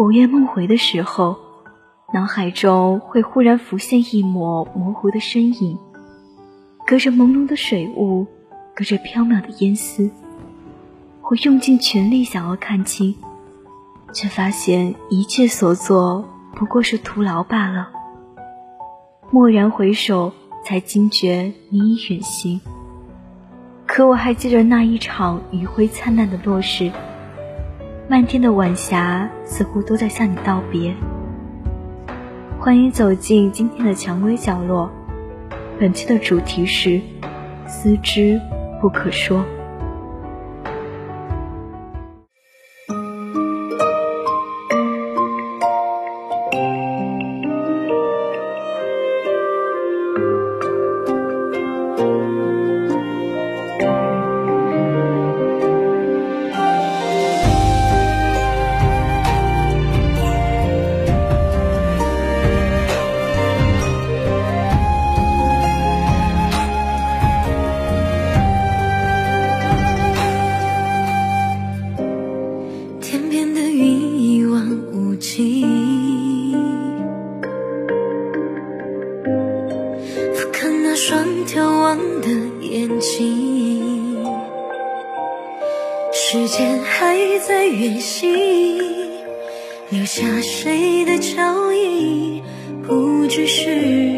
午夜梦回的时候，脑海中会忽然浮现一抹模糊的身影，隔着朦胧的水雾，隔着飘渺的烟丝，我用尽全力想要看清，却发现一切所做不过是徒劳罢了。蓦然回首，才惊觉你已远行。可我还记得那一场余晖灿烂的落日。漫天的晚霞似乎都在向你道别。欢迎走进今天的蔷薇角落，本期的主题是思之不可说。天边的云一望无际俯瞰那双眺望的眼睛时间还在远行留下谁的脚印不只是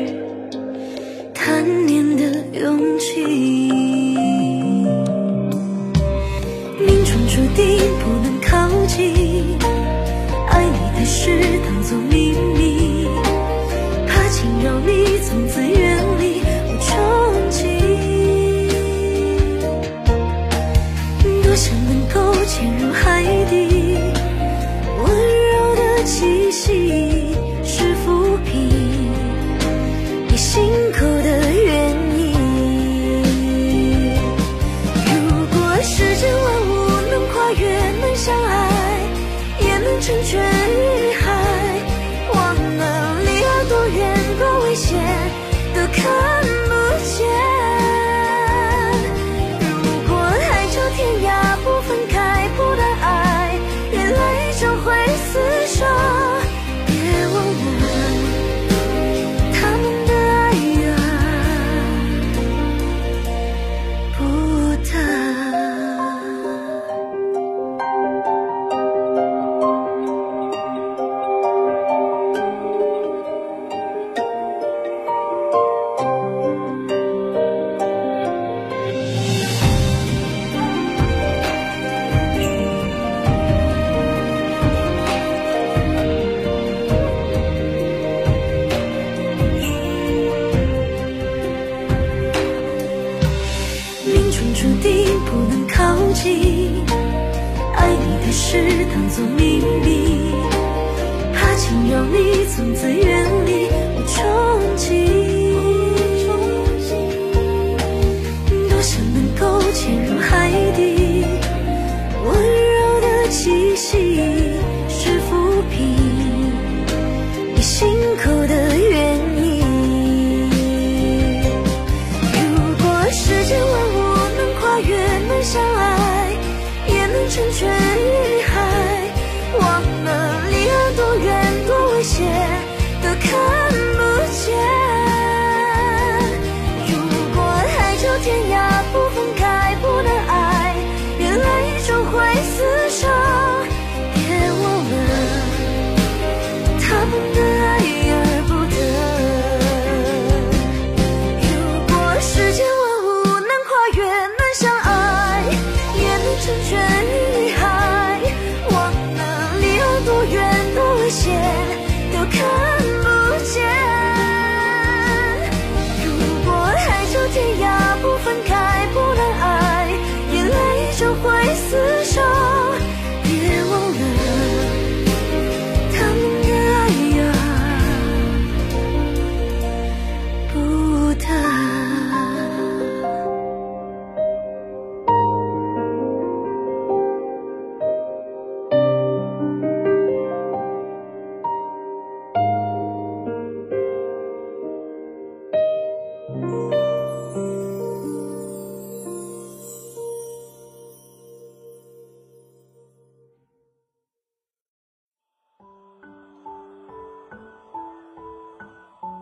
注定不能靠近爱你的事当做秘密，怕惊扰你，从此远离。我憧憬多想能够潜入海底，温柔的气息。一切都看不见。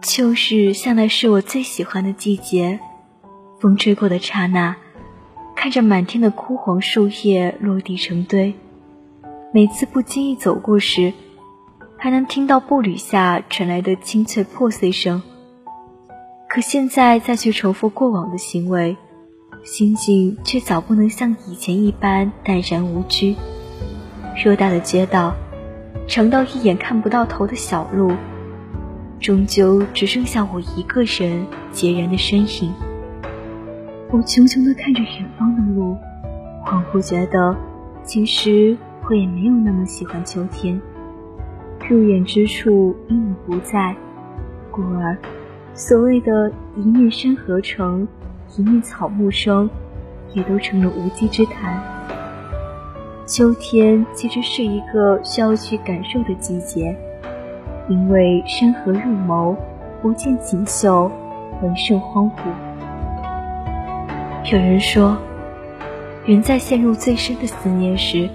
秋日向来是我最喜欢的季节，风吹过的刹那，看着满天的枯黄树叶落地成堆，每次不经意走过时，还能听到步履下传来的清脆破碎声。可现在再去重复过往的行为，心境却早不能像以前一般淡然无拘。偌大的街道，长到一眼看不到头的小路，终究只剩下我一个人孑然的身影。我穷穷地看着远方的路，恍惚觉得，其实我也没有那么喜欢秋天。入眼之处，因你不在，故而。所谓的一面山河成，一面草木生，也都成了无稽之谈。秋天其实是一个需要去感受的季节，因为山河入眸，不见锦绣，闻胜荒芜。有人说，人在陷入最深的思念时，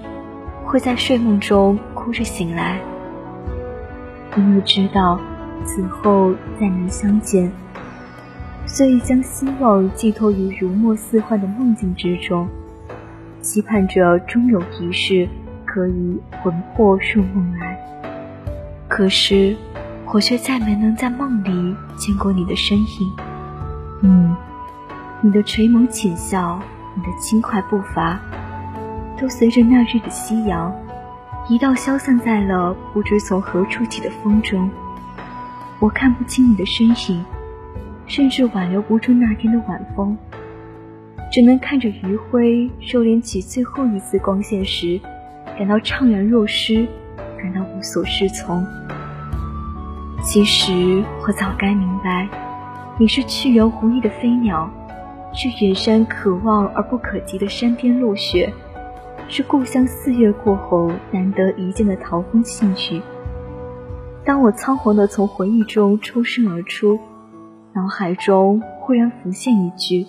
会在睡梦中哭着醒来，因为知道。此后再难相见，所以将希望寄托于如梦似幻的梦境之中，期盼着终有一世可以魂魄入梦来。可是，我却再没能在梦里见过你的身影。嗯，你的垂眸浅笑，你的轻快步伐，都随着那日的夕阳，一道消散在了不知从何处起的风中。我看不清你的身影，甚至挽留不住那天的晚风，只能看着余晖收敛起最后一丝光线时，感到怅然若失，感到无所适从。其实我早该明白，你是去留无意的飞鸟，是远山可望而不可及的山巅落雪，是故乡四月过后难得一见的桃风信雨。当我仓皇地从回忆中抽身而出，脑海中忽然浮现一句：“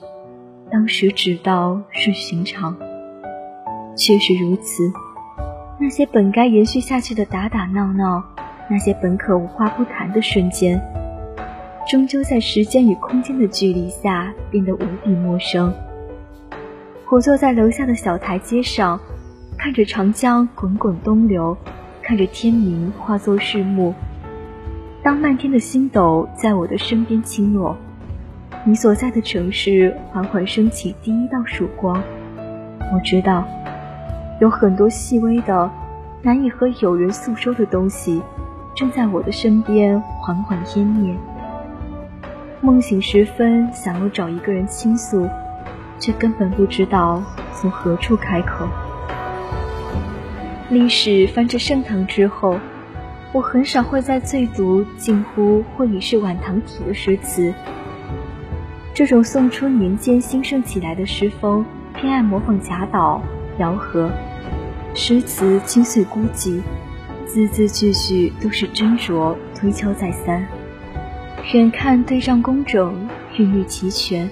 当时只道是寻常。”确实如此，那些本该延续下去的打打闹闹，那些本可无话不谈的瞬间，终究在时间与空间的距离下变得无比陌生。我坐在楼下的小台阶上，看着长江滚滚东流，看着天明化作日暮。当漫天的星斗在我的身边倾落，你所在的城市缓缓升起第一道曙光。我知道，有很多细微的、难以和友人诉说的东西，正在我的身边缓缓湮灭。梦醒时分，想要找一个人倾诉，却根本不知道从何处开口。历史翻至盛唐之后。我很少会在醉读近乎或已是晚唐体的诗词。这种宋初年间兴盛起来的诗风，偏爱模仿贾岛、姚和，诗词清碎孤寂，字字句句都是斟酌推敲再三。远看对仗工整，韵律齐全，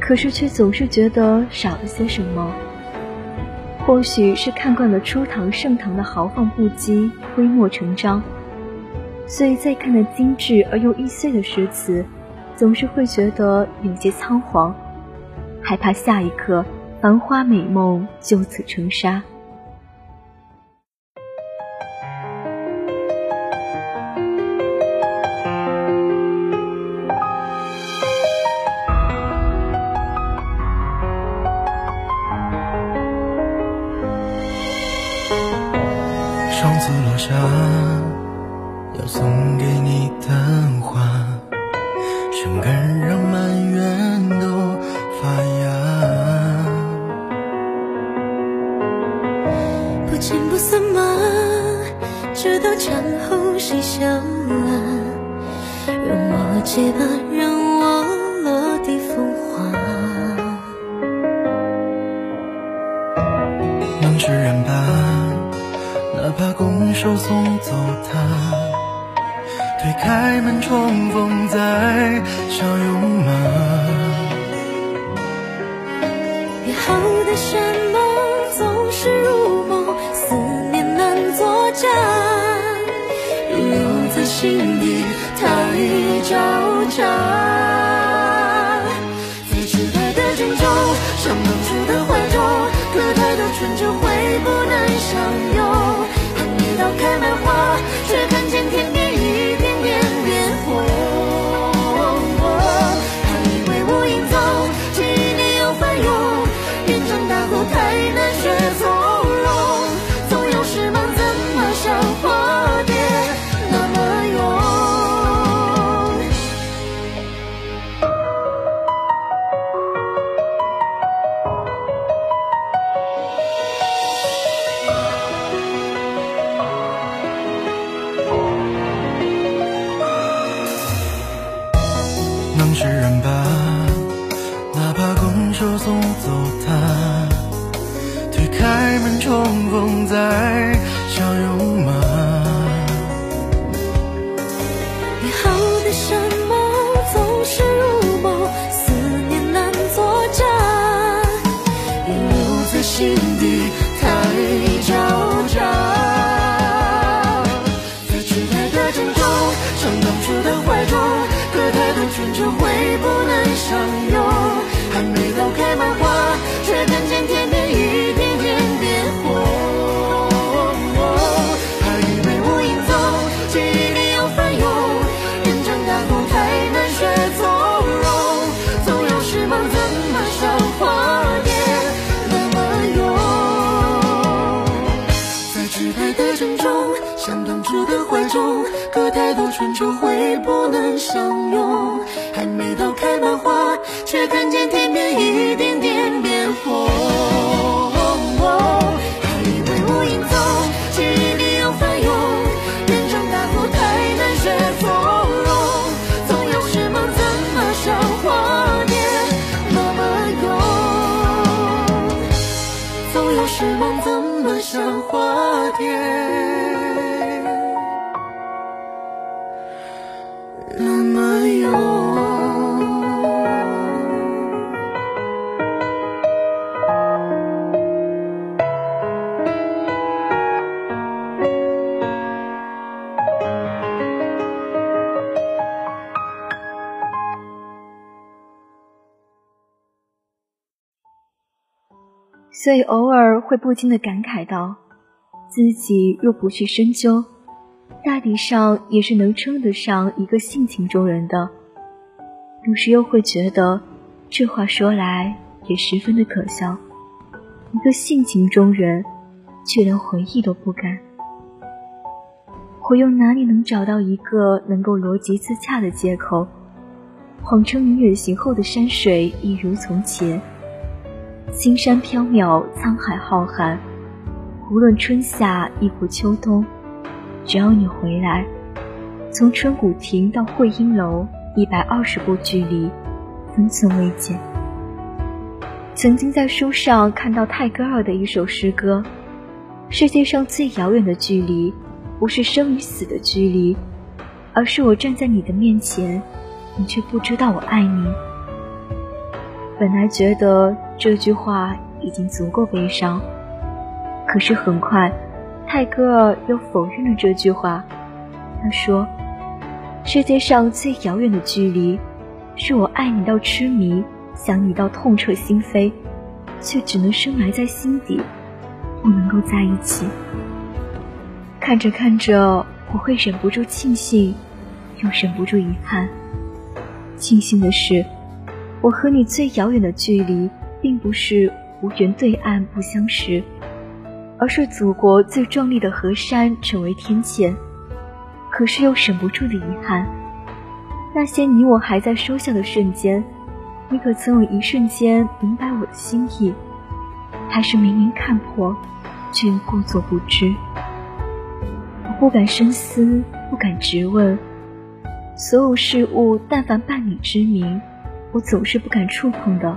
可是却总是觉得少了些什么。或许是看惯了初唐盛唐的豪放不羁、挥墨成章，所以再看那精致而又易碎的诗词，总是会觉得有些仓皇，害怕下一刻繁花美梦就此成沙。见不散吗？直到墙后谁笑了？用我结巴，让我落地风化。能释然吧。哪怕拱手送走他，推开门重逢再相拥吗？约好的山盟总是如梦，心底。太纠缠。在痴呆的郑州，像当初的怀中，可太多春秋会不能相拥。还没到开满花，释然吧，哪怕拱手送走他，推开门重逢再所以偶尔会不禁的感慨到，自己若不去深究，大抵上也是能称得上一个性情中人的。有时又会觉得，这话说来也十分的可笑。一个性情中人，却连回忆都不敢。我又哪里能找到一个能够逻辑自洽的借口，谎称你远行后的山水一如从前？青山缥缈，沧海浩瀚，无论春夏亦或秋冬，只要你回来，从春谷亭到会阴楼，一百二十步距离，分寸未减。曾经在书上看到泰戈尔的一首诗歌：世界上最遥远的距离，不是生与死的距离，而是我站在你的面前，你却不知道我爱你。本来觉得这句话已经足够悲伤，可是很快，泰戈尔又否认了这句话。他说：“世界上最遥远的距离，是我爱你到痴迷，想你到痛彻心扉，却只能深埋在心底，不能够在一起。”看着看着，我会忍不住庆幸，又忍不住遗憾。庆幸的是。我和你最遥远的距离，并不是无缘对岸不相识，而是祖国最壮丽的河山成为天堑。可是又忍不住的遗憾，那些你我还在说笑的瞬间，你可曾有一瞬间明白我的心意？还是明明看破，却又故作不知？我不敢深思，不敢直问，所有事物但凡伴你之名。我总是不敢触碰的。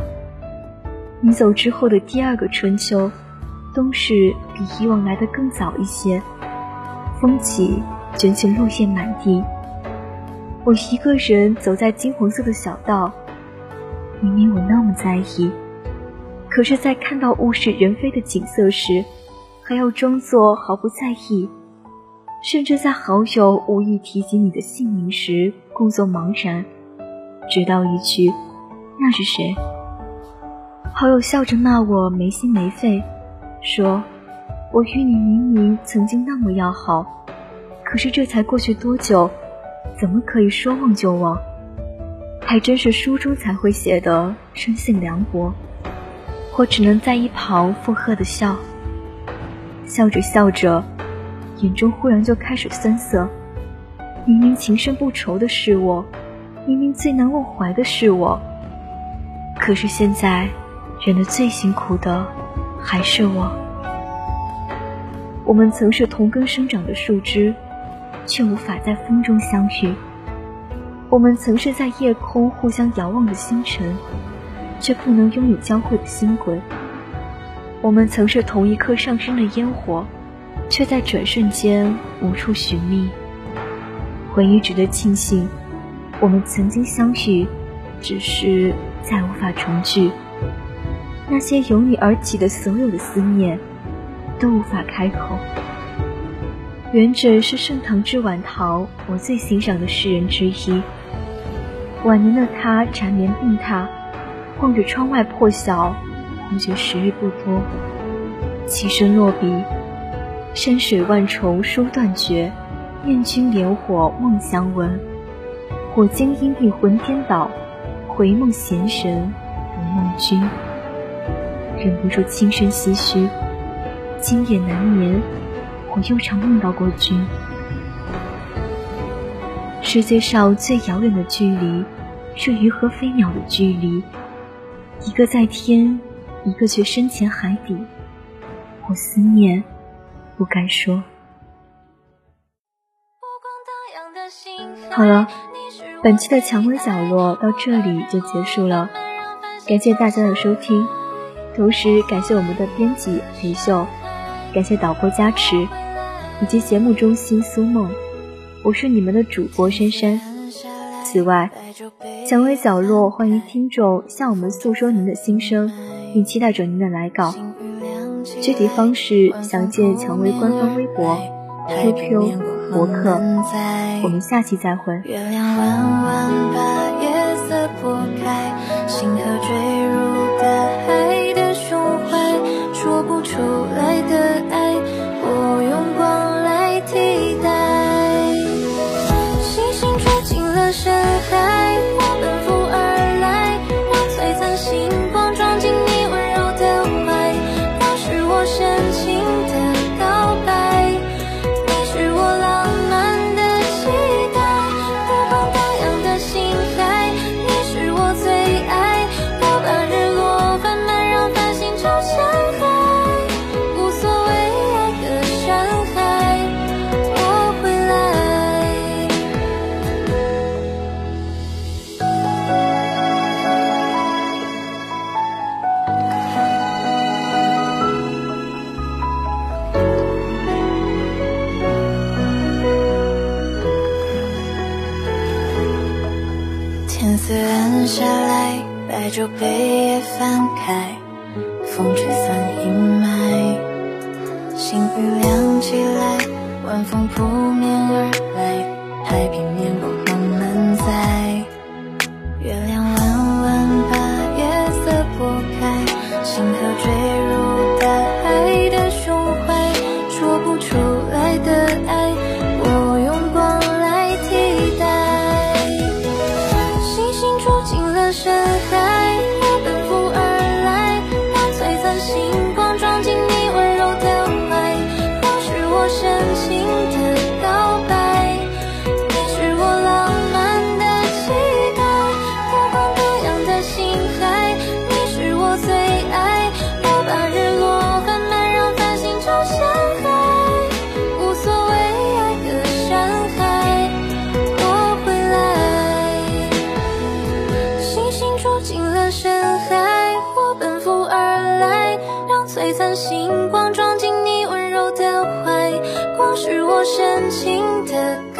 你走之后的第二个春秋，冬是比以往来的更早一些。风起，卷起落叶满地。我一个人走在金黄色的小道，明明我那么在意，可是，在看到物是人非的景色时，还要装作毫不在意。甚至在好友无意提及你的姓名时，故作茫然，直到一句“那是谁”，好友笑着骂我没心没肺，说：“我与你明明曾经那么要好，可是这才过去多久，怎么可以说忘就忘？还真是书中才会写的生性凉薄。”我只能在一旁附和的笑，笑着笑着。眼中忽然就开始酸涩，明明情深不愁的是我，明明最难忘怀的是我，可是现在忍得最辛苦的还是我。我们曾是同根生长的树枝，却无法在风中相遇；我们曾是在夜空互相遥望的星辰，却不能拥有交汇的星轨；我们曾是同一颗上升的烟火。却在转瞬间无处寻觅。唯一值得庆幸，我们曾经相遇，只是再无法重聚。那些由你而起的所有的思念，都无法开口。元稹是盛唐之晚唐我最欣赏的诗人之一。晚年的他缠绵病榻，望着窗外破晓，空觉时日不多，起身落笔。山水万重书断绝，念君怜火梦相闻。我今因病魂颠倒，回梦闲神如梦君。忍不住轻声唏嘘，今夜难眠，我又常梦到过君。世界上最遥远的距离，是鱼和飞鸟的距离，一个在天，一个却深潜海底。我思念。不敢说。好了，本期的蔷薇角落到这里就结束了，感谢大家的收听，同时感谢我们的编辑裴秀，感谢导播加持，以及节目中心苏梦，我是你们的主播珊珊。此外，蔷薇角落欢迎听众向我们诉说您的心声，并期待着您的来稿。具体方式详见蔷薇官方微博、QQ、博客。我们下期再会。月亮弯弯把夜色拨开，星河天色暗下来，白昼被夜翻开，风吹散阴霾，星雨亮起来，晚风扑面而来璀璨星光撞进你温柔的怀，光是我深情的。